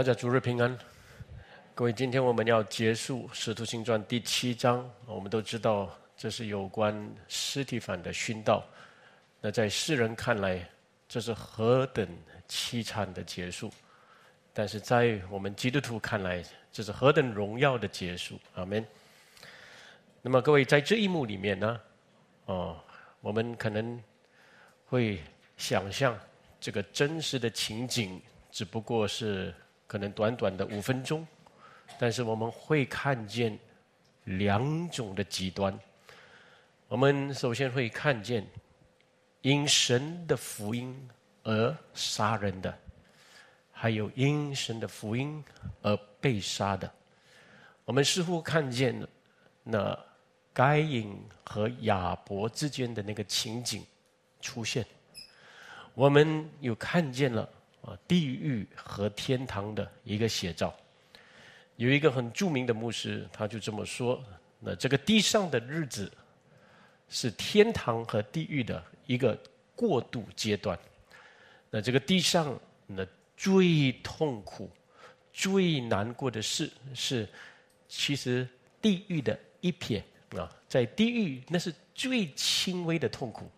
大家主日平安，各位，今天我们要结束《使徒行传》第七章。我们都知道，这是有关尸体反的殉道。那在世人看来，这是何等凄惨的结束；但是在我们基督徒看来，这是何等荣耀的结束。阿门。那么，各位在这一幕里面呢，哦，我们可能会想象这个真实的情景，只不过是。可能短短的五分钟，但是我们会看见两种的极端。我们首先会看见因神的福音而杀人的，还有因神的福音而被杀的。我们似乎看见了那该隐和亚伯之间的那个情景出现。我们又看见了。啊，地狱和天堂的一个写照。有一个很著名的牧师，他就这么说：，那这个地上的日子是天堂和地狱的一个过渡阶段。那这个地上那最痛苦、最难过的事，是其实地狱的一撇啊，在地狱那是最轻微的痛苦。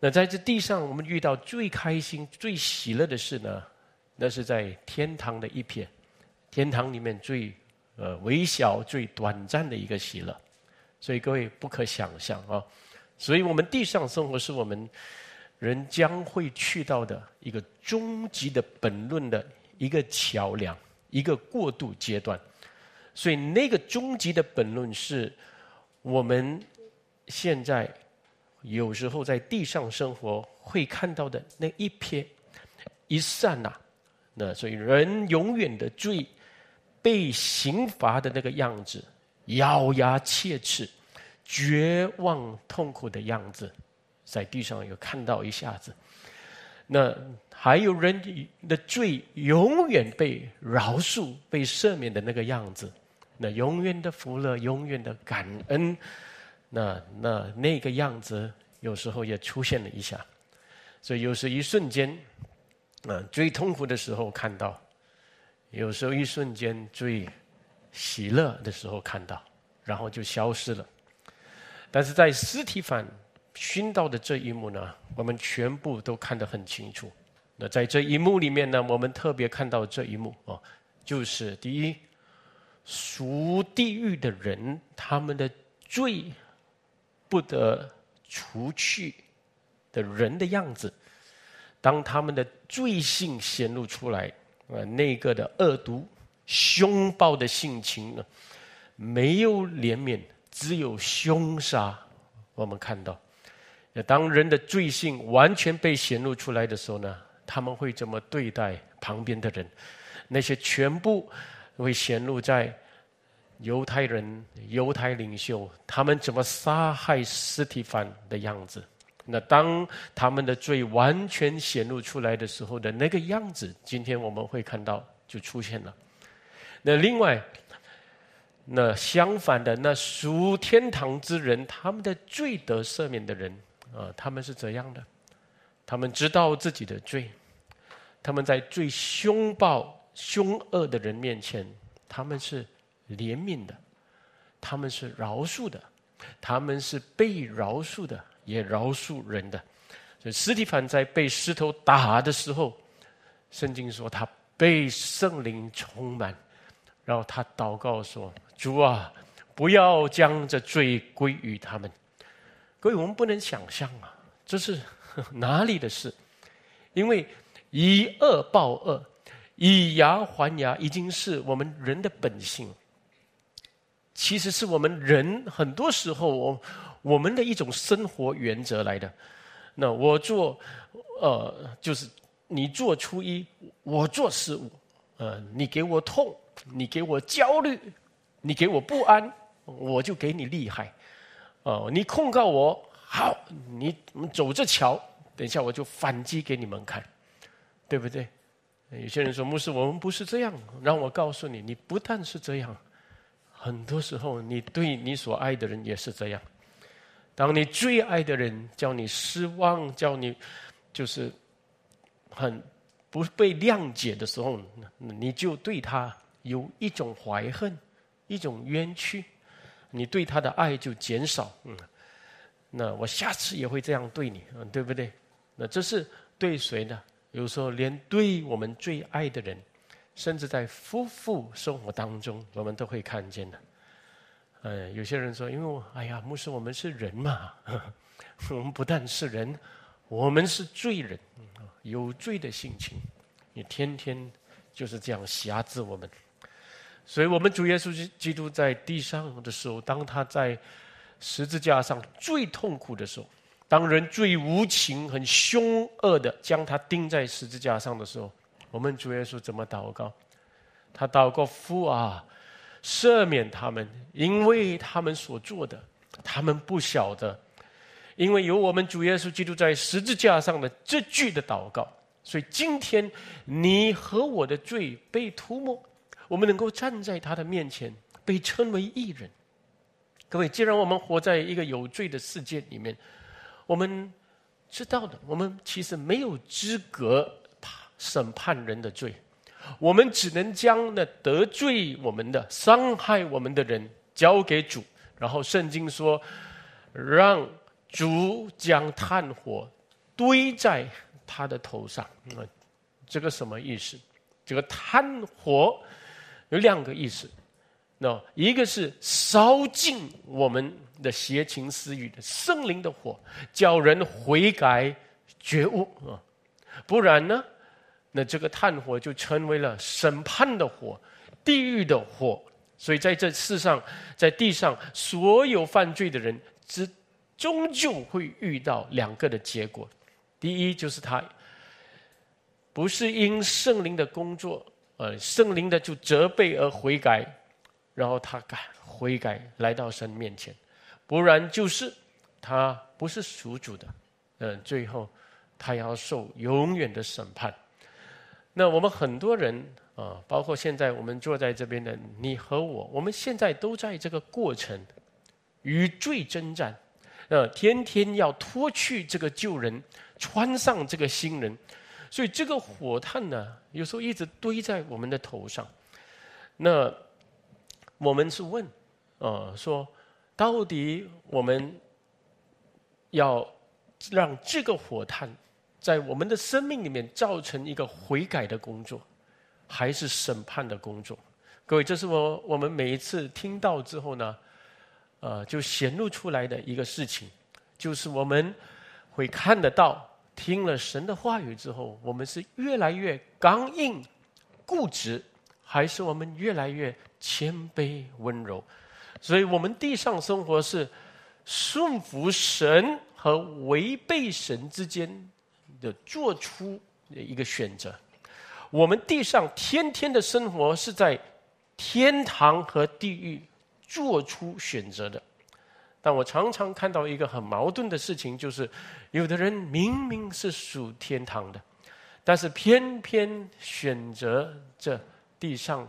那在这地上，我们遇到最开心、最喜乐的事呢？那是在天堂的一片，天堂里面最呃微小、最短暂的一个喜乐。所以各位不可想象啊！所以我们地上生活是我们人将会去到的一个终极的本论的一个桥梁、一个过渡阶段。所以那个终极的本论是我们现在。有时候在地上生活会看到的那一瞥一刹那，那所以人永远的罪被刑罚的那个样子，咬牙切齿、绝望痛苦的样子，在地上有看到一下子。那还有人的罪永远被饶恕、被赦免的那个样子，那永远的福乐、永远的感恩。那那那个样子，有时候也出现了一下，所以有时一瞬间，啊，最痛苦的时候看到，有时候一瞬间最喜乐的时候看到，然后就消失了。但是在尸体反熏到的这一幕呢，我们全部都看得很清楚。那在这一幕里面呢，我们特别看到这一幕哦，就是第一，属地狱的人他们的罪。不得除去的人的样子，当他们的罪性显露出来，啊，那个的恶毒、凶暴的性情呢，没有怜悯，只有凶杀。我们看到，当人的罪性完全被显露出来的时候呢，他们会怎么对待旁边的人？那些全部会显露在。犹太人、犹太领袖，他们怎么杀害斯蒂凡的样子？那当他们的罪完全显露出来的时候的那个样子，今天我们会看到就出现了。那另外，那相反的，那属天堂之人，他们的罪得赦免的人啊，他们是怎样的？他们知道自己的罪，他们在最凶暴、凶恶的人面前，他们是。怜悯的，他们是饶恕的，他们是被饶恕的，也饶恕人的。所以，斯蒂凡在被石头打的时候，圣经说他被圣灵充满，然后他祷告说：“主啊，不要将这罪归于他们。”各位，我们不能想象啊，这是哪里的事？因为以恶报恶，以牙还牙，已经是我们人的本性。其实是我们人很多时候，我我们的一种生活原则来的。那我做，呃，就是你做初一，我做十五，呃，你给我痛，你给我焦虑，你给我不安，我就给你厉害。哦，你控告我，好，你走着瞧，等一下我就反击给你们看，对不对？有些人说牧师，我们不是这样，让我告诉你，你不但是这样。很多时候，你对你所爱的人也是这样。当你最爱的人叫你失望，叫你就是很不被谅解的时候，你就对他有一种怀恨，一种冤屈，你对他的爱就减少。嗯，那我下次也会这样对你，嗯，对不对？那这是对谁呢？有时候连对我们最爱的人，甚至在夫妇生活当中，我们都会看见的。呃，有些人说，因为我哎呀，牧师，我们是人嘛，我们不但是人，我们是罪人，有罪的性情，你天天就是这样辖制我们。所以我们主耶稣基督在地上的时候，当他在十字架上最痛苦的时候，当人最无情、很凶恶的将他钉在十字架上的时候，我们主耶稣怎么祷告？他祷告父啊。赦免他们，因为他们所做的，他们不晓得。因为有我们主耶稣基督在十字架上的这句的祷告，所以今天你和我的罪被涂抹，我们能够站在他的面前，被称为义人。各位，既然我们活在一个有罪的世界里面，我们知道的，我们其实没有资格审判人的罪。我们只能将那得罪我们的、伤害我们的人交给主，然后圣经说，让主将炭火堆在他的头上。啊，这个什么意思？这个炭火有两个意思。那一个是烧尽我们的邪情私欲的圣灵的火，叫人悔改觉悟啊，不然呢？那这个炭火就成为了审判的火，地狱的火。所以在这世上，在地上，所有犯罪的人，只终究会遇到两个的结果。第一，就是他不是因圣灵的工作，呃，圣灵的就责备而悔改，然后他改悔改来到神面前；不然就是他不是属主的，嗯，最后他要受永远的审判。那我们很多人啊，包括现在我们坐在这边的你和我，我们现在都在这个过程与罪征战，呃，天天要脱去这个旧人，穿上这个新人，所以这个火炭呢，有时候一直堆在我们的头上。那我们是问，啊，说到底我们要让这个火炭。在我们的生命里面造成一个悔改的工作，还是审判的工作？各位，这是我我们每一次听到之后呢，呃，就显露出来的一个事情，就是我们会看得到，听了神的话语之后，我们是越来越刚硬、固执，还是我们越来越谦卑、温柔？所以，我们地上生活是顺服神和违背神之间。的做出一个选择，我们地上天天的生活是在天堂和地狱做出选择的。但我常常看到一个很矛盾的事情，就是有的人明明是属天堂的，但是偏偏选择这地上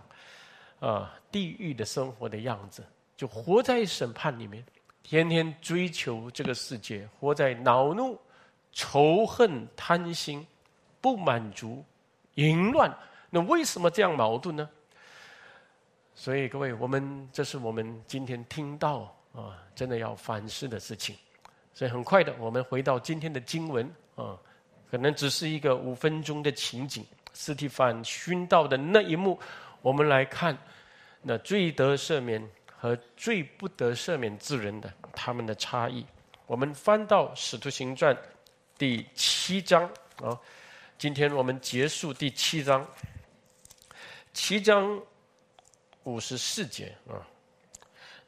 啊地狱的生活的样子，就活在审判里面，天天追求这个世界，活在恼怒。仇恨、贪心、不满足、淫乱，那为什么这样矛盾呢？所以各位，我们这是我们今天听到啊，真的要反思的事情。所以很快的，我们回到今天的经文啊，可能只是一个五分钟的情景。斯蒂凡熏道的那一幕，我们来看那最得赦免和最不得赦免之人的他们的差异。我们翻到《使徒行传》。第七章啊，今天我们结束第七章，七章五十四节啊。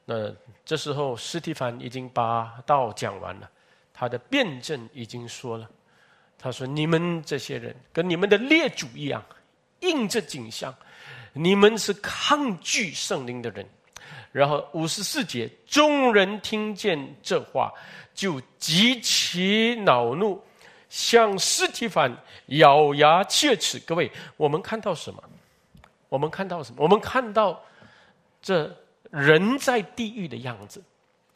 那这时候，斯蒂凡已经把道讲完了，他的辩证已经说了。他说：“你们这些人跟你们的列祖一样，应着景象，你们是抗拒圣灵的人。”然后五十四节，众人听见这话。就极其恼怒，向尸体反咬牙切齿。各位，我们看到什么？我们看到什么？我们看到这人在地狱的样子，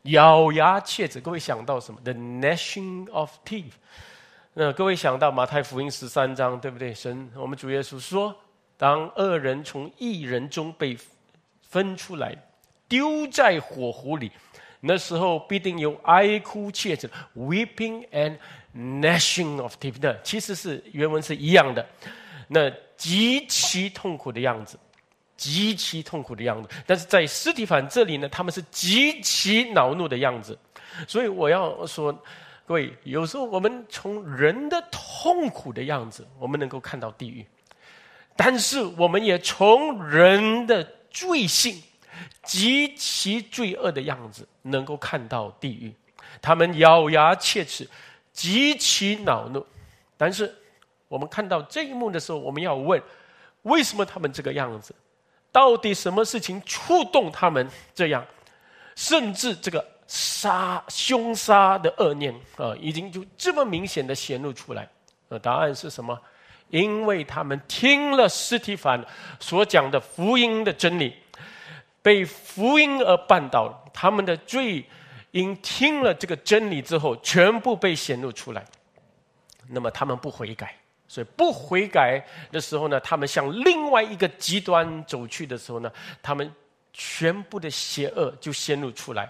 咬牙切齿。各位想到什么？The gnashing of teeth，那各位想到马太福音十三章，对不对？神，我们主耶稣说，当恶人从一人中被分出来，丢在火湖里，那时候必定有哀哭切齿，weeping and gnashing of teeth。其实是原文是一样的，那极其痛苦的样子，极其痛苦的样子。但是在尸体反这里呢，他们是极其恼怒的样子。所以我要说。各位，有时候我们从人的痛苦的样子，我们能够看到地狱；但是我们也从人的罪性极其罪恶的样子，能够看到地狱。他们咬牙切齿，极其恼怒。但是我们看到这一幕的时候，我们要问：为什么他们这个样子？到底什么事情触动他们这样？甚至这个。杀凶杀的恶念啊，已经就这么明显的显露出来。呃，答案是什么？因为他们听了斯提凡所讲的福音的真理，被福音而绊倒，他们的罪因听了这个真理之后，全部被显露出来。那么他们不悔改，所以不悔改的时候呢，他们向另外一个极端走去的时候呢，他们全部的邪恶就显露出来。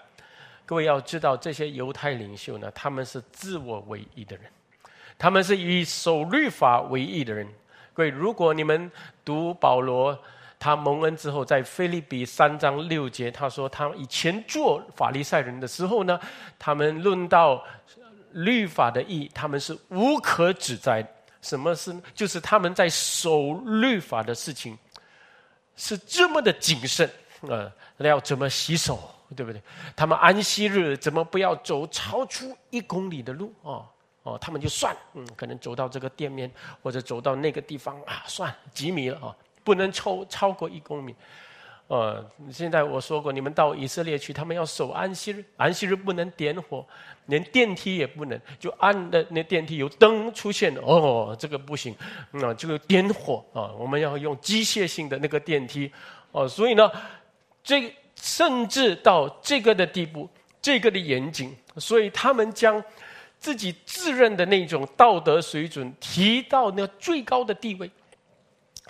各位要知道，这些犹太领袖呢，他们是自我为义的人，他们是以守律法为义的人。各位，如果你们读保罗他蒙恩之后，在菲利比三章六节，他说他以前做法利赛人的时候呢，他们论到律法的意义，他们是无可指摘。什么是？就是他们在守律法的事情是这么的谨慎啊，要怎么洗手？对不对？他们安息日怎么不要走超出一公里的路哦哦，他们就算嗯，可能走到这个店面或者走到那个地方啊，算几米了啊，不能超超过一公里。呃，现在我说过，你们到以色列去，他们要守安息日，安息日不能点火，连电梯也不能，就按的那电梯有灯出现哦，这个不行，那这个点火啊，我们要用机械性的那个电梯哦，所以呢，这。甚至到这个的地步，这个的严谨，所以他们将自己自认的那种道德水准提到那最高的地位。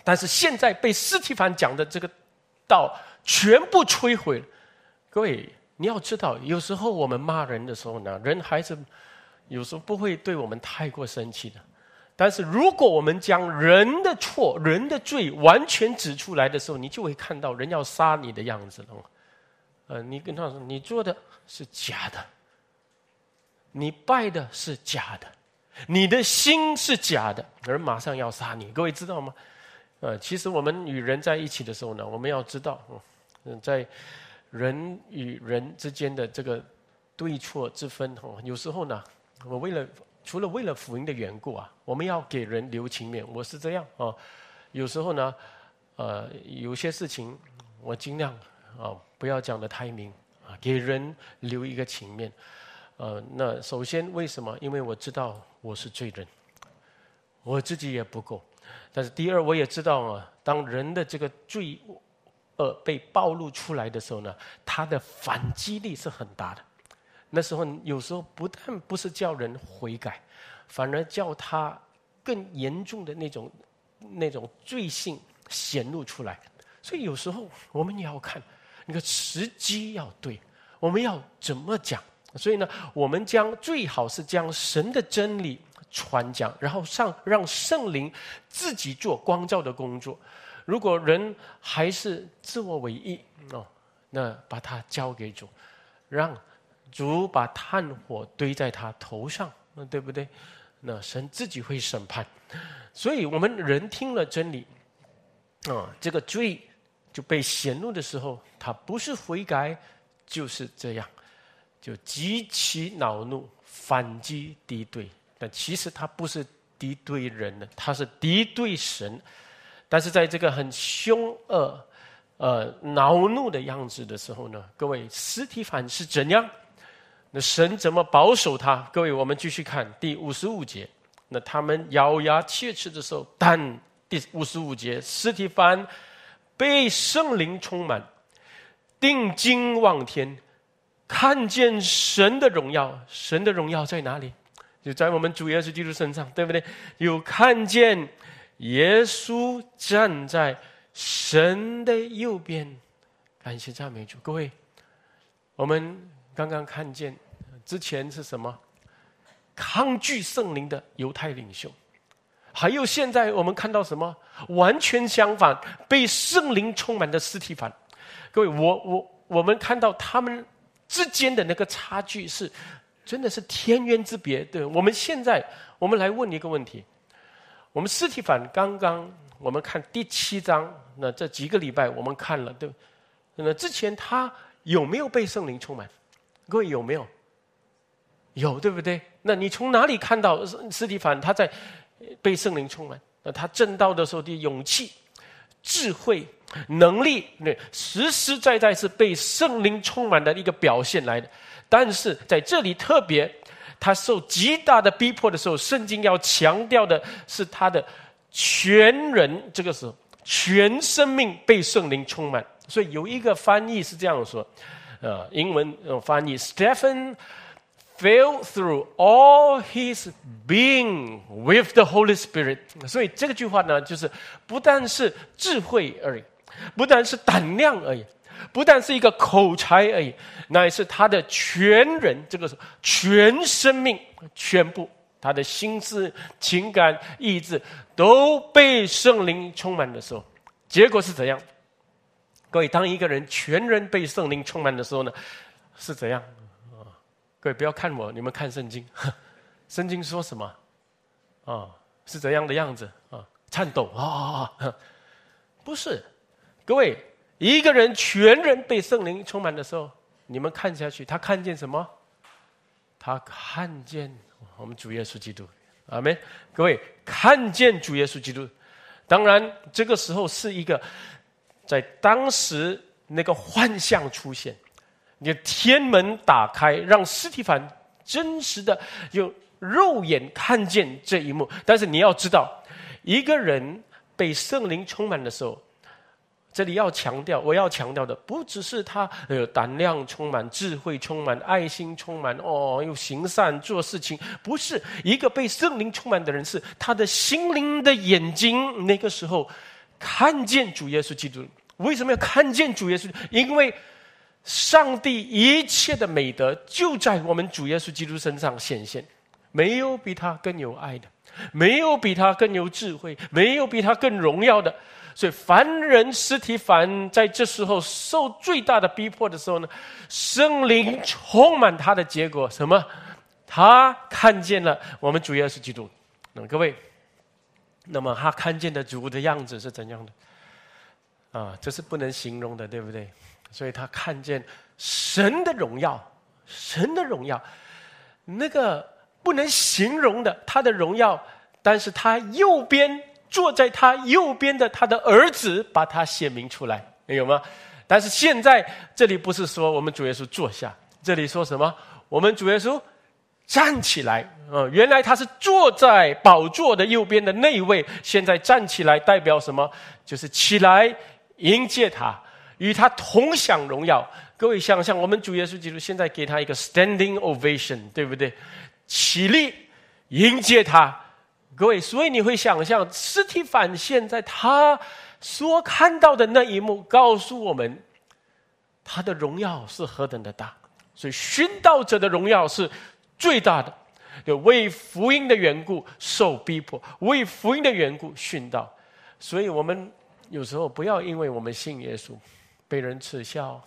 但是现在被斯提凡讲的这个道全部摧毁了。各位，你要知道，有时候我们骂人的时候呢，人还是有时候不会对我们太过生气的。但是如果我们将人的错、人的罪完全指出来的时候，你就会看到人要杀你的样子了。呃，你跟他说，你做的是假的，你拜的是假的，你的心是假的，人马上要杀你。各位知道吗？呃，其实我们与人在一起的时候呢，我们要知道，嗯，在人与人之间的这个对错之分，哦，有时候呢，我为了除了为了福音的缘故啊，我们要给人留情面。我是这样啊，有时候呢，呃，有些事情我尽量啊。不要讲的太明啊，给人留一个情面。呃，那首先为什么？因为我知道我是罪人，我自己也不够。但是第二，我也知道啊，当人的这个罪恶被暴露出来的时候呢，他的反击力是很大的。那时候有时候不但不是叫人悔改，反而叫他更严重的那种那种罪性显露出来。所以有时候我们也要看。那个时机要对，我们要怎么讲？所以呢，我们将最好是将神的真理传讲，然后上让圣灵自己做光照的工作。如果人还是自我为意哦，那把它交给主，让主把炭火堆在他头上，那对不对？那神自己会审判。所以我们人听了真理，啊，这个罪。就被显露的时候，他不是悔改，就是这样，就极其恼怒，反击敌对。但其实他不是敌对人的，他是敌对神。但是在这个很凶恶、呃恼怒的样子的时候呢，各位，实体反是怎样？那神怎么保守他？各位，我们继续看第五十五节。那他们咬牙切齿的时候，但第五十五节，实体反。被圣灵充满，定睛望天，看见神的荣耀。神的荣耀在哪里？就在我们主耶稣基督身上，对不对？有看见耶稣站在神的右边，感谢赞美主。各位，我们刚刚看见之前是什么？抗拒圣灵的犹太领袖，还有现在我们看到什么？完全相反，被圣灵充满的尸体反。各位，我我我们看到他们之间的那个差距是，真的是天渊之别。对，我们现在我们来问一个问题：我们尸体反刚刚我们看第七章，那这几个礼拜我们看了，对，那之前他有没有被圣灵充满？各位有没有？有，对不对？那你从哪里看到斯蒂凡他在被圣灵充满？那他正道的时候的勇气、智慧、能力，那实实在在是被圣灵充满的一个表现来的。但是在这里特别，他受极大的逼迫的时候，圣经要强调的是他的全人，这个时候全生命被圣灵充满。所以有一个翻译是这样说，呃，英文翻译 Stephen。Fell through all his being with the Holy Spirit，所以这个句话呢，就是不但是智慧而已，不但是胆量而已，不但是一个口才而已，乃是他的全人，这个全生命，全部他的心思、情感、意志都被圣灵充满的时候，结果是怎样？各位，当一个人全人被圣灵充满的时候呢，是怎样啊？各位不要看我，你们看圣经。圣经说什么？啊，是怎样的样子？啊，颤抖啊！不是，各位，一个人全人被圣灵充满的时候，你们看下去，他看见什么？他看见我们主耶稣基督。阿门。各位，看见主耶稣基督。当然，这个时候是一个在当时那个幻象出现。你的天门打开，让斯蒂凡真实的用肉眼看见这一幕。但是你要知道，一个人被圣灵充满的时候，这里要强调，我要强调的不只是他呃胆量充满、智慧充满、爱心充满哦，又行善做事情。不是一个被圣灵充满的人，是他的心灵的眼睛。那个时候看见主耶稣基督，为什么要看见主耶稣？因为。上帝一切的美德就在我们主耶稣基督身上显现，没有比他更有爱的，没有比他更有智慧，没有比他更荣耀的。所以凡人尸体凡在这时候受最大的逼迫的时候呢，生灵充满他的结果什么？他看见了我们主耶稣基督。那么各位，那么他看见的主的样子是怎样的？啊，这是不能形容的，对不对？所以他看见神的荣耀，神的荣耀，那个不能形容的他的荣耀。但是他右边坐在他右边的他的儿子，把他显明出来，有吗？但是现在这里不是说我们主耶稣坐下，这里说什么？我们主耶稣站起来。啊，原来他是坐在宝座的右边的那一位，现在站起来代表什么？就是起来迎接他。与他同享荣耀，各位想想，我们主耶稣基督现在给他一个 standing ovation，对不对？起立迎接他，各位，所以你会想象，尸体反现在他所看到的那一幕，告诉我们他的荣耀是何等的大。所以殉道者的荣耀是最大的，就为福音的缘故受逼迫，为福音的缘故殉道。所以我们有时候不要因为我们信耶稣。被人耻笑，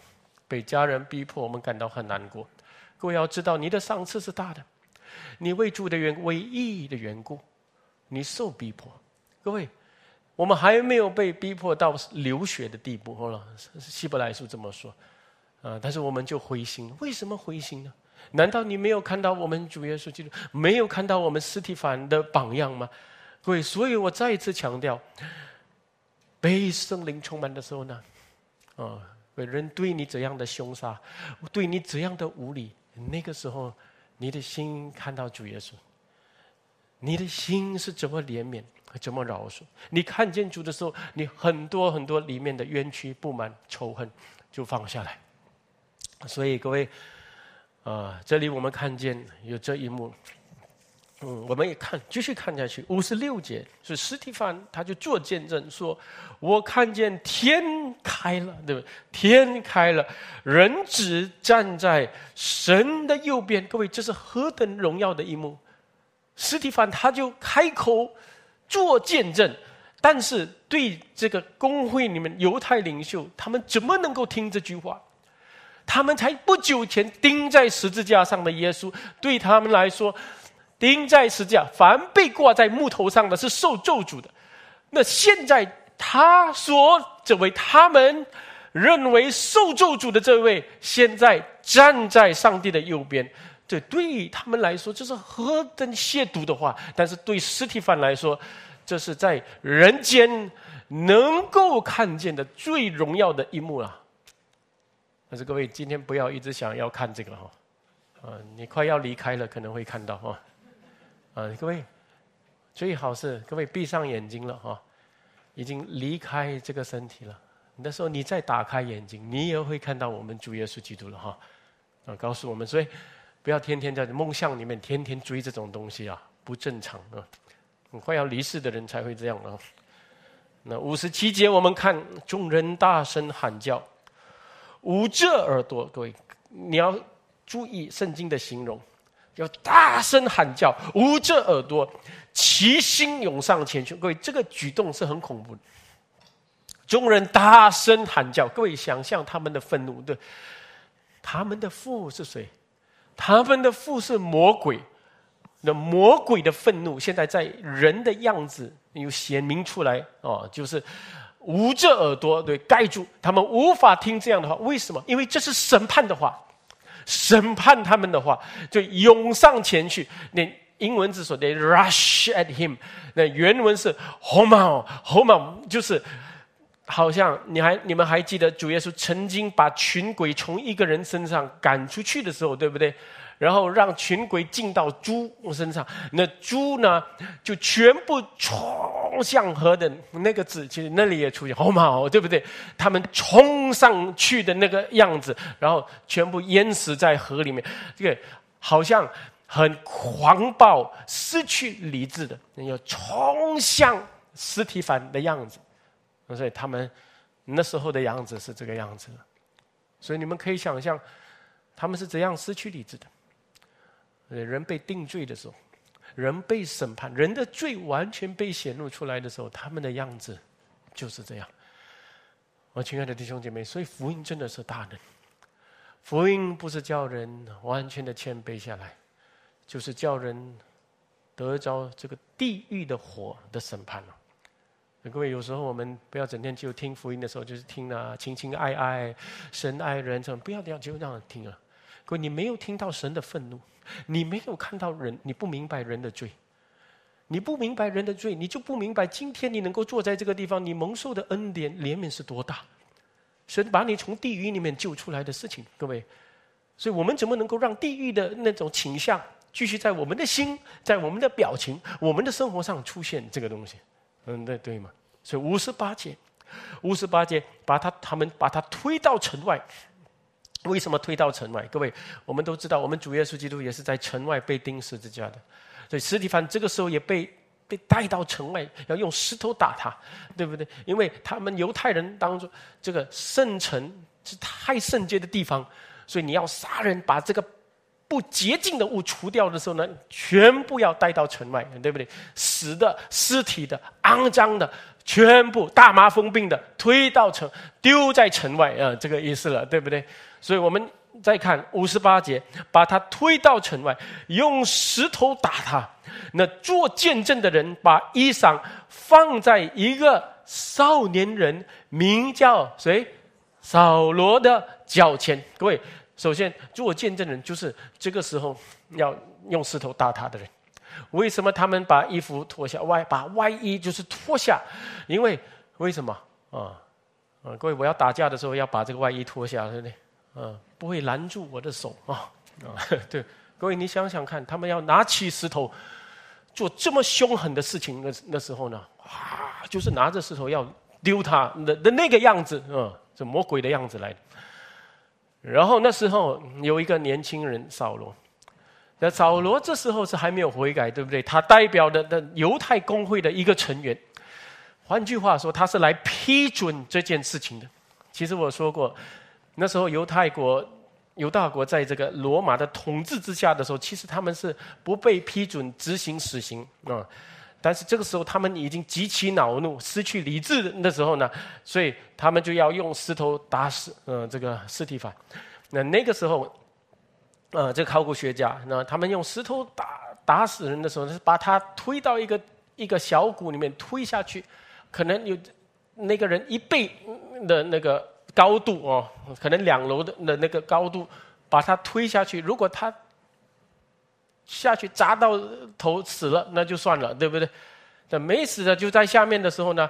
被家人逼迫，我们感到很难过。各位要知道，你的赏赐是大的。你为主的缘，为义的缘故，你受逼迫。各位，我们还没有被逼迫到流血的地步，好了，希伯来书这么说。啊，但是我们就灰心。为什么灰心呢？难道你没有看到我们主耶稣基督，没有看到我们斯蒂凡的榜样吗？各位，所以我再一次强调，被圣灵充满的时候呢？啊，人对你怎样的凶杀，对你怎样的无理，那个时候，你的心看到主耶稣，你的心是怎么怜悯，怎么饶恕？你看见主的时候，你很多很多里面的冤屈、不满、仇恨就放下来。所以各位，啊，这里我们看见有这一幕，嗯，我们也看，继续看下去。五十六节是斯蒂凡，他就做见证说：“我看见天开了，对不对？天开了，人子站在神的右边。各位，这是何等荣耀的一幕！斯蒂凡他就开口做见证，但是对这个工会里面犹太领袖，他们怎么能够听这句话？他们才不久前钉在十字架上的耶稣，对他们来说。”钉在十字架，凡被挂在木头上的是受咒诅的。那现在他所这位他们认为受咒诅的这位，现在站在上帝的右边。这对他们来说，这是何等亵渎的话！但是对尸体犯来说，这是在人间能够看见的最荣耀的一幕啊！但是各位，今天不要一直想要看这个哈，啊，你快要离开了，可能会看到哈。啊，各位，最好是各位闭上眼睛了哈，已经离开这个身体了。那时候你再打开眼睛，你也会看到我们主耶稣基督了哈。啊，告诉我们，所以不要天天在梦想里面天天追这种东西啊，不正常啊。很快要离世的人才会这样啊。那五十七节，我们看众人大声喊叫，捂着耳朵。各位，你要注意圣经的形容。要大声喊叫，捂着耳朵，齐心涌上前去。各位，这个举动是很恐怖的。众人大声喊叫，各位想象他们的愤怒。对，他们的父是谁？他们的父是魔鬼。那魔鬼的愤怒，现在在人的样子又显明出来哦，就是捂着耳朵，对，盖住，他们无法听这样的话。为什么？因为这是审判的话。审判他们的话，就涌上前去。那英文字说的 “rush at him”，那原文是 h o m o h o m o 就是好像你还你们还记得主耶稣曾经把群鬼从一个人身上赶出去的时候，对不对？然后让群鬼进到猪身上，那猪呢就全部冲向河的那个字，其实那里也出现，好嘛，对不对？他们冲上去的那个样子，然后全部淹死在河里面，这个好像很狂暴、失去理智的，要冲向尸体反的样子。所以他们那时候的样子是这个样子，所以你们可以想象，他们是怎样失去理智的。人被定罪的时候，人被审判，人的罪完全被显露出来的时候，他们的样子就是这样。我亲爱的弟兄姐妹，所以福音真的是大能。福音不是叫人完全的谦卑下来，就是叫人得着这个地狱的火的审判了。各位，有时候我们不要整天就听福音的时候，就是听啊，情情爱爱，神爱人，这不要这样就这样听啊。各位，你没有听到神的愤怒。你没有看到人，你不明白人的罪，你不明白人的罪，你就不明白今天你能够坐在这个地方，你蒙受的恩典怜悯是多大，神把你从地狱里面救出来的事情，各位，所以我们怎么能够让地狱的那种倾向继续在我们的心、在我们的表情、我们的生活上出现这个东西？嗯，对对嘛？所以五十八节，五十八节把他他们把他推到城外。为什么推到城外？各位，我们都知道，我们主耶稣基督也是在城外被钉十字架的，所以实体凡这个时候也被被带到城外，要用石头打他，对不对？因为他们犹太人当中这个圣城是太圣洁的地方，所以你要杀人，把这个不洁净的物除掉的时候呢，全部要带到城外，对不对？死的、尸体的、肮脏的。全部大麻风病的推到城，丢在城外啊，这个意思了，对不对？所以我们再看五十八节，把他推到城外，用石头打他。那做见证的人把衣裳放在一个少年人名叫谁扫罗的脚前。各位，首先做见证人就是这个时候要用石头打他的人。为什么他们把衣服脱下外，把外衣就是脱下？因为为什么啊？啊，各位，我要打架的时候要把这个外衣脱下，对不对？啊，不会拦住我的手啊啊！对，各位，你想想看，他们要拿起石头做这么凶狠的事情，那那时候呢，啊，就是拿着石头要丢他的的那个样子啊，这魔鬼的样子来的。然后那时候有一个年轻人扫罗。那扫罗这时候是还没有悔改，对不对？他代表的的犹太公会的一个成员，换句话说，他是来批准这件事情的。其实我说过，那时候犹太国、犹大国在这个罗马的统治之下的时候，其实他们是不被批准执行死刑啊。但是这个时候，他们已经极其恼怒、失去理智的时候呢，所以他们就要用石头打死嗯这个尸体法。那那个时候，呃，这考古学家那他们用石头打打死人的时候，是把他推到一个一个小谷里面推下去，可能有那个人一倍的那个高度哦，可能两楼的的那个高度，把他推下去。如果他下去砸到头死了，那就算了，对不对？那没死的就在下面的时候呢，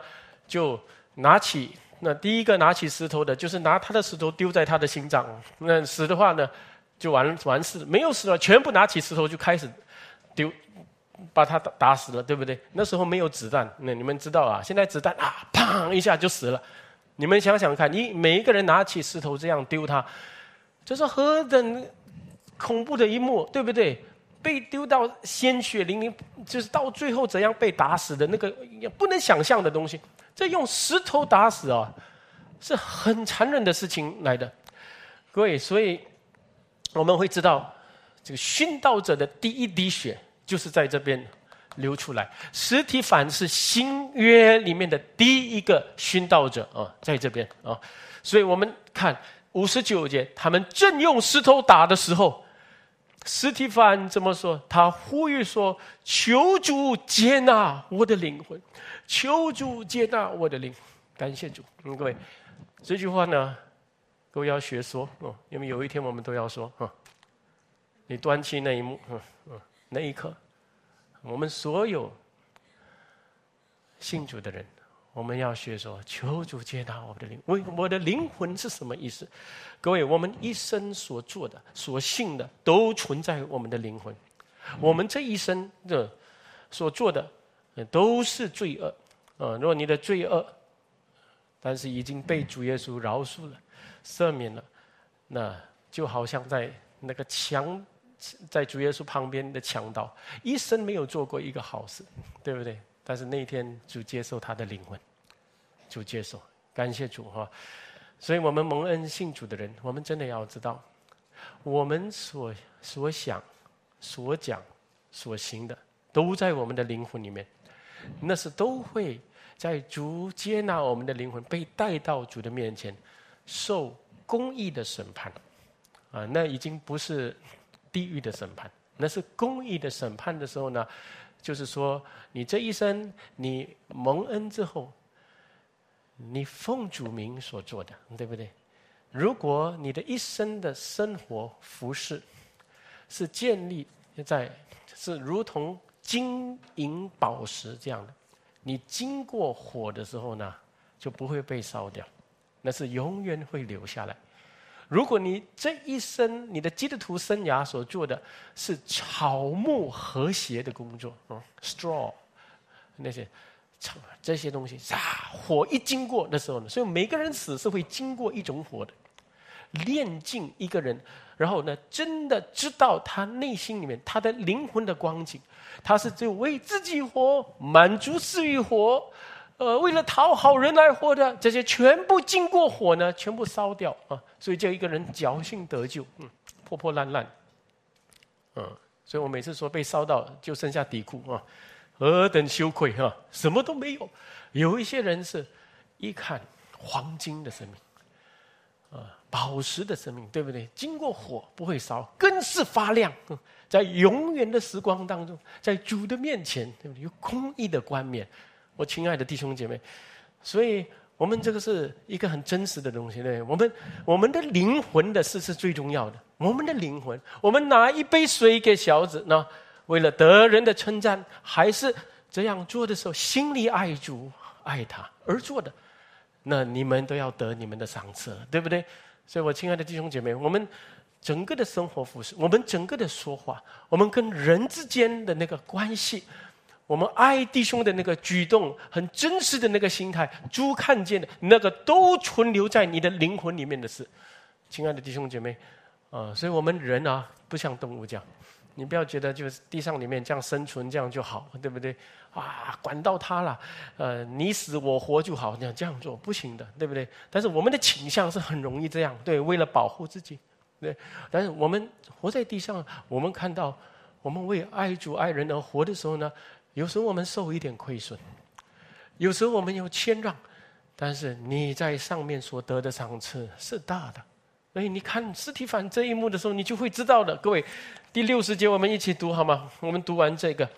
就拿起那第一个拿起石头的，就是拿他的石头丢在他的心脏。那死的话呢，就完完事；没有死的，全部拿起石头就开始丢，把他打打死了，对不对？那时候没有子弹，那你们知道啊？现在子弹啊，砰一下就死了。你们想想看，你每一个人拿起石头这样丢他，这是何等恐怖的一幕，对不对？被丢到鲜血淋淋，就是到最后怎样被打死的那个不能想象的东西。这用石头打死啊，是很残忍的事情来的。各位，所以我们会知道，这个殉道者的第一滴血就是在这边流出来。实体反是新约里面的第一个殉道者啊，在这边啊。所以我们看五十九节，他们正用石头打的时候。斯蒂凡怎么说？他呼吁说：“求主接纳我的灵魂，求主接纳我的灵。”感谢主，嗯，各位，这句话呢，各位要学说哦，因为有一天我们都要说啊。你端起那一幕，嗯嗯，那一刻，我们所有信主的人。我们要学说，求主接纳我的灵。我我的灵魂是什么意思？各位，我们一生所做的、所信的，都存在我们的灵魂。我们这一生的所做的，都是罪恶。啊，如果你的罪恶，但是已经被主耶稣饶恕了、赦免了，那就好像在那个强，在主耶稣旁边的强盗，一生没有做过一个好事，对不对？但是那一天主接受他的灵魂。主接受，感谢主哈！所以我们蒙恩信主的人，我们真的要知道，我们所所想、所讲、所行的，都在我们的灵魂里面。那是都会在主接纳我们的灵魂，被带到主的面前，受公义的审判。啊，那已经不是地狱的审判，那是公义的审判的时候呢，就是说，你这一生你蒙恩之后。你奉主名所做的，对不对？如果你的一生的生活服饰是建立在是如同金银宝石这样的，你经过火的时候呢，就不会被烧掉，那是永远会留下来。如果你这一生你的基督徒生涯所做的是草木和谐的工作，嗯，straw 那些。这些东西，啊，火一经过的时候呢，所以每个人死是会经过一种火的，炼尽一个人，然后呢，真的知道他内心里面他的灵魂的光景，他是只有为自己活，满足私欲活，呃，为了讨好人来活的，这些全部经过火呢，全部烧掉啊，所以叫一个人侥幸得救，嗯，破破烂烂，嗯，所以我每次说被烧到就剩下底裤啊。何等羞愧哈！什么都没有。有一些人是，一看黄金的生命，啊，宝石的生命，对不对？经过火不会烧，更是发亮。在永远的时光当中，在主的面前，有公义的冠冕。我亲爱的弟兄姐妹，所以我们这个是一个很真实的东西。对，我们我们的灵魂的事是最重要的。我们的灵魂，我们拿一杯水给小子那。为了得人的称赞，还是这样做的时候，心里爱主爱他而做的，那你们都要得你们的赏赐，对不对？所以我亲爱的弟兄姐妹，我们整个的生活服饰，我们整个的说话，我们跟人之间的那个关系，我们爱弟兄的那个举动，很真实的那个心态，猪看见的那个，都存留在你的灵魂里面的事。亲爱的弟兄姐妹，啊，所以我们人啊，不像动物这样。你不要觉得就是地上里面这样生存这样就好，对不对？啊，管到他了，呃，你死我活就好，那样这样做不行的，对不对？但是我们的倾向是很容易这样，对，为了保护自己，对。但是我们活在地上，我们看到我们为爱主爱人而活的时候呢，有时我们受一点亏损，有时我们有谦让，但是你在上面所得的赏赐是大的。所以你看斯提凡这一幕的时候，你就会知道的。各位，第六十节我们一起读好吗？我们读完这个。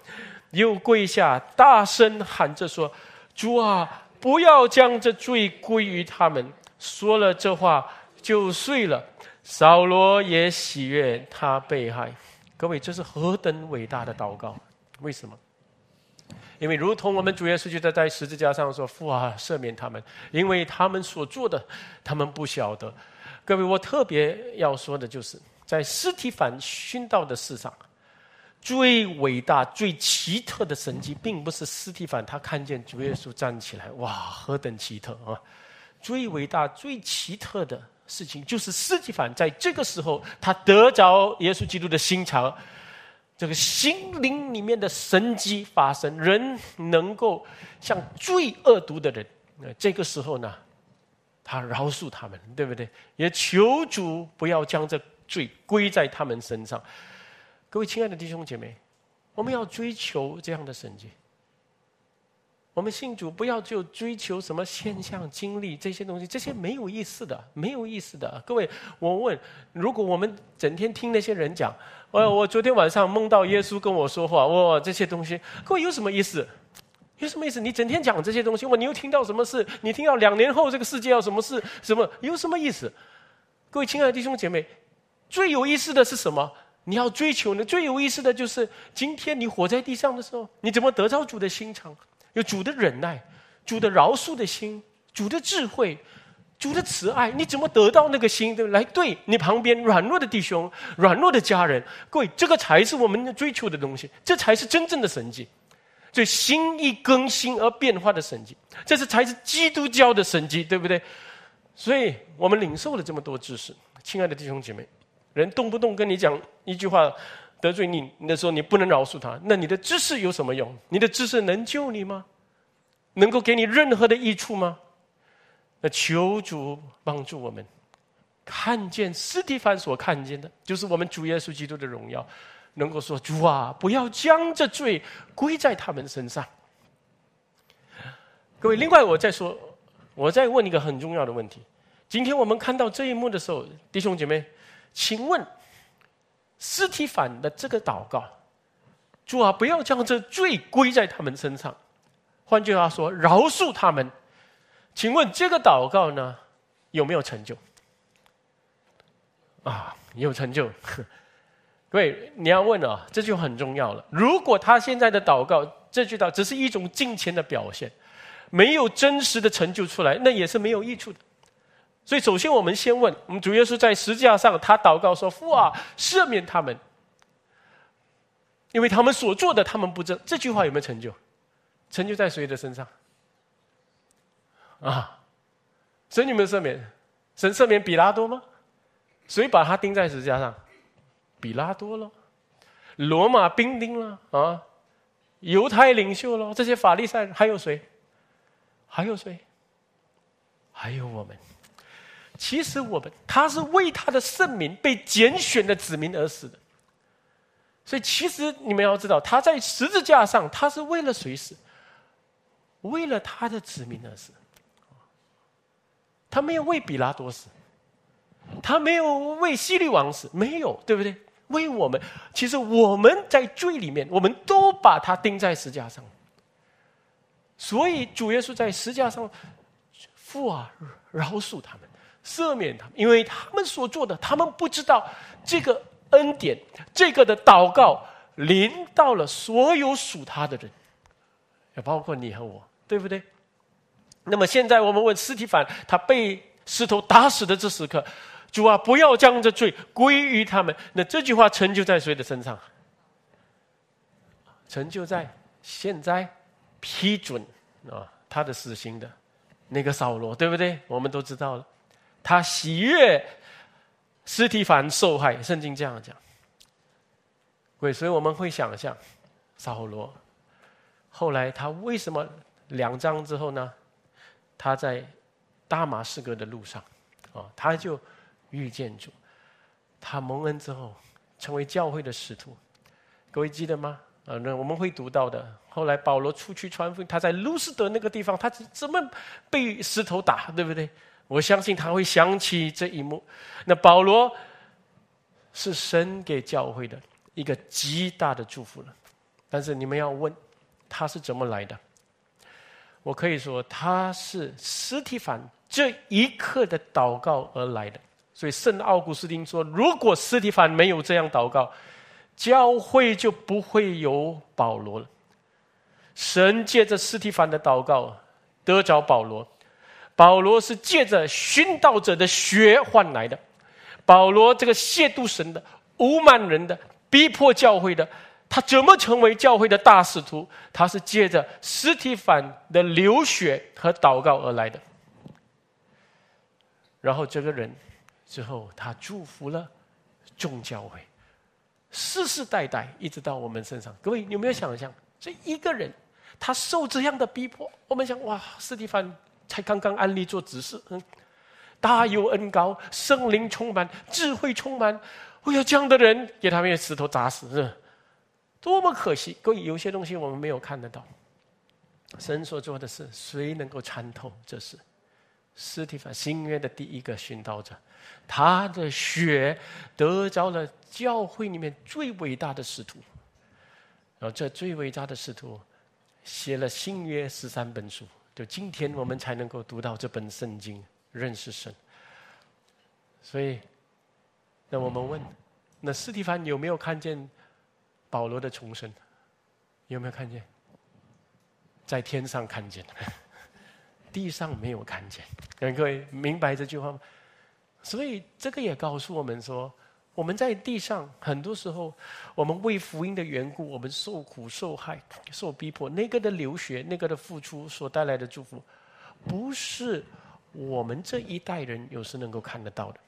又跪下，大声喊着说：“主啊，不要将这罪归于他们。”说了这话，就睡了。扫罗也喜悦他被害。各位，这是何等伟大的祷告！为什么？因为如同我们主耶稣就在在十字架上说：“父啊，赦免他们，因为他们所做的，他们不晓得。”各位，我特别要说的就是，在尸体反殉道的事上。最伟大、最奇特的神迹，并不是斯蒂凡他看见主耶稣站起来，哇，何等奇特啊！最伟大、最奇特的事情，就是斯蒂凡在这个时候，他得着耶稣基督的心肠，这个心灵里面的神迹发生，人能够像最恶毒的人，那这个时候呢，他饶恕他们，对不对？也求主不要将这罪归在他们身上。各位亲爱的弟兄姐妹，我们要追求这样的神迹。我们信主不要就追求什么现象、经历这些东西，这些没有意思的，没有意思的。各位，我问：如果我们整天听那些人讲，呃，我昨天晚上梦到耶稣跟我说话，哇，这些东西，各位有什么意思？有什么意思？你整天讲这些东西，哇，你又听到什么事？你听到两年后这个世界要什么事？什么？有什么意思？各位亲爱的弟兄姐妹，最有意思的是什么？你要追求呢？最有意思的就是，今天你活在地上的时候，你怎么得到主的心肠？有主的忍耐，主的饶恕的心，主的智慧，主的慈爱，你怎么得到那个心的来对你旁边软弱的弟兄、软弱的家人？各位，这个才是我们追求的东西，这才是真正的神迹。所以心意更新而变化的神迹，这是才是基督教的神迹，对不对？所以我们领受了这么多知识，亲爱的弟兄姐妹。人动不动跟你讲一句话得罪你，那时候你不能饶恕他，那你的知识有什么用？你的知识能救你吗？能够给你任何的益处吗？那求主帮助我们，看见斯蒂凡所看见的，就是我们主耶稣基督的荣耀，能够说主啊，不要将这罪归在他们身上。各位，另外我再说，我再问一个很重要的问题：今天我们看到这一幕的时候，弟兄姐妹。请问，尸体反的这个祷告，主啊，不要将这罪归在他们身上。换句话说，饶恕他们。请问这个祷告呢，有没有成就？啊，有成就。各位，你要问啊，这就很重要了。如果他现在的祷告这句祷只是一种金钱的表现，没有真实的成就出来，那也是没有益处的。所以，首先我们先问：我们主耶稣在十字架上，他祷告说：“父啊，赦免他们，因为他们所做的，他们不知。”这句话有没有成就？成就在谁的身上？啊，神有没有赦免？神赦免比拉多吗？谁把他钉在十字架上？比拉多了，罗马兵丁了啊，犹太领袖了，这些法利赛人还有谁？还有谁？还有我们。其实我们他是为他的圣名被拣选的子民而死的，所以其实你们要知道，他在十字架上，他是为了谁死？为了他的子民而死。他没有为比拉多死，他没有为希律王死，没有，对不对？为我们，其实我们在罪里面，我们都把他钉在石架上。所以主耶稣在石架上，父啊，饶恕他们。赦免他们，因为他们所做的，他们不知道这个恩典，这个的祷告临到了所有属他的人，也包括你和我，对不对？那么现在我们问斯提凡，他被石头打死的这时刻，主啊，不要将这罪归于他们。那这句话成就在谁的身上？成就在现在批准啊他的死刑的那个扫罗，对不对？我们都知道了。他喜悦，斯提凡受害。圣经这样讲。对，所以我们会想象，扫罗后来他为什么两章之后呢？他在大马士革的路上，啊，他就遇见主，他蒙恩之后成为教会的使徒。各位记得吗？啊，那我们会读到的。后来保罗出去传福音，他在路斯德那个地方，他怎么被石头打，对不对？我相信他会想起这一幕。那保罗是神给教会的一个极大的祝福了。但是你们要问，他是怎么来的？我可以说，他是斯提凡这一刻的祷告而来的。所以圣奥古斯丁说，如果斯提凡没有这样祷告，教会就不会有保罗了。神借着斯提凡的祷告得着保罗，保罗是借着殉道者的血换来的。保罗这个亵渎神的、污慢人的、逼迫教会的，他怎么成为教会的大使徒？他是借着斯提凡的流血和祷告而来的。然后这个人之后，他祝福了众教会。世世代代一直到我们身上，各位有没有想象？这一个人，他受这样的逼迫，我们想哇，斯蒂凡才刚刚安利做指示，嗯，大有恩高，圣灵充满，智慧充满，哎呀，这样的人给他们用石头砸死，是多么可惜！各位，有些东西我们没有看得到，神所做的事，谁能够参透？这是斯蒂芬新约的第一个殉道者。他的血得着了教会里面最伟大的使徒，然后这最伟大的使徒写了新约十三本书，就今天我们才能够读到这本圣经，认识神。所以，那我们问，那斯蒂凡有没有看见保罗的重生？有没有看见？在天上看见，地上没有看见。各位明白这句话吗？所以，这个也告诉我们说，我们在地上很多时候，我们为福音的缘故，我们受苦受害、受逼迫，那个的流血、那个的付出所带来的祝福，不是我们这一代人有时能够看得到的。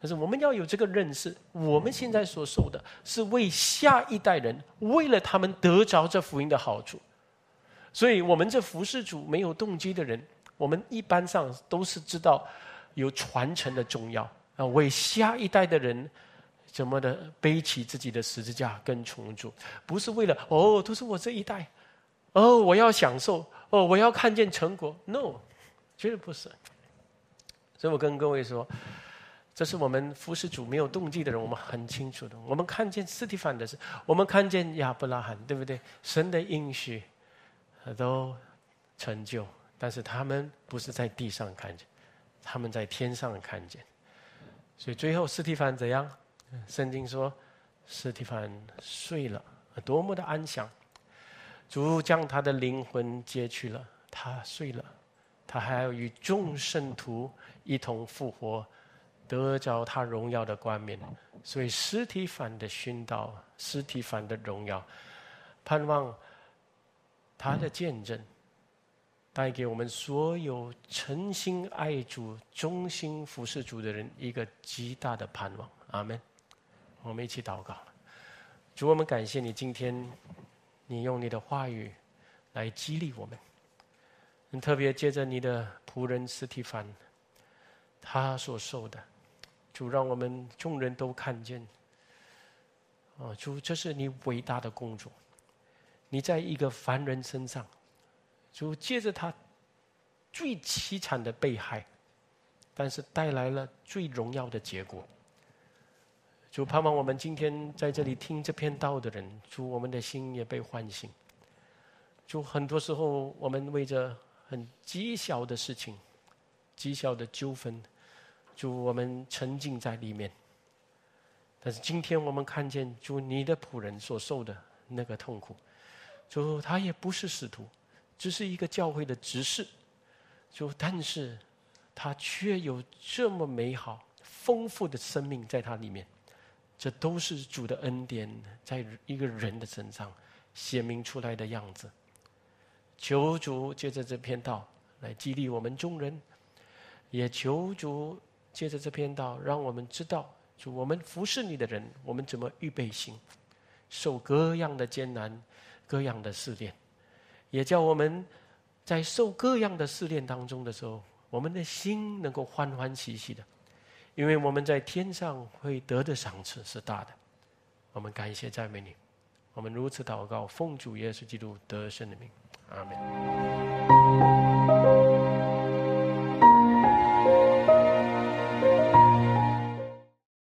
但是，我们要有这个认识，我们现在所受的是为下一代人，为了他们得着这福音的好处。所以，我们这服侍主没有动机的人，我们一般上都是知道。有传承的重要啊，为下一代的人怎么的背起自己的十字架跟重组，不是为了哦，都是我这一代，哦，我要享受，哦，我要看见成果，no，绝对不是。所以我跟各位说，这是我们服侍主没有动机的人，我们很清楚的。我们看见斯蒂凡的事，我们看见亚伯拉罕，对不对？神的应许都成就，但是他们不是在地上看见。他们在天上看见，所以最后斯蒂凡怎样？圣经说，斯蒂凡睡了，多么的安详！主将他的灵魂接去了，他睡了，他还要与众圣徒一同复活，得着他荣耀的冠冕。所以斯蒂凡的殉道，斯蒂凡的荣耀，盼望他的见证。带给我们所有诚心爱主、忠心服侍主的人一个极大的盼望。阿门。我们一起祷告。主，我们感谢你，今天你用你的话语来激励我们。特别借着你的仆人斯提凡，他所受的，主让我们众人都看见。啊，主，这是你伟大的工作。你在一个凡人身上。主借着他最凄惨的被害，但是带来了最荣耀的结果。主盼望我们今天在这里听这篇道的人，主我们的心也被唤醒。主很多时候我们为着很极小的事情、极小的纠纷，主我们沉浸在里面。但是今天我们看见主你的仆人所受的那个痛苦，主他也不是使徒。只是一个教会的执事，就但是，他却有这么美好、丰富的生命在他里面，这都是主的恩典，在一个人的身上显明出来的样子。求主借着这篇道来激励我们众人，也求主借着这篇道让我们知道，主我们服侍你的人，我们怎么预备心，受各样的艰难、各样的试炼，也叫我们在受各样的试炼当中的时候，我们的心能够欢欢喜喜的，因为我们在天上会得的赏赐是大的。我们感谢赞美你，我们如此祷告，奉主耶稣基督得胜的名，阿门。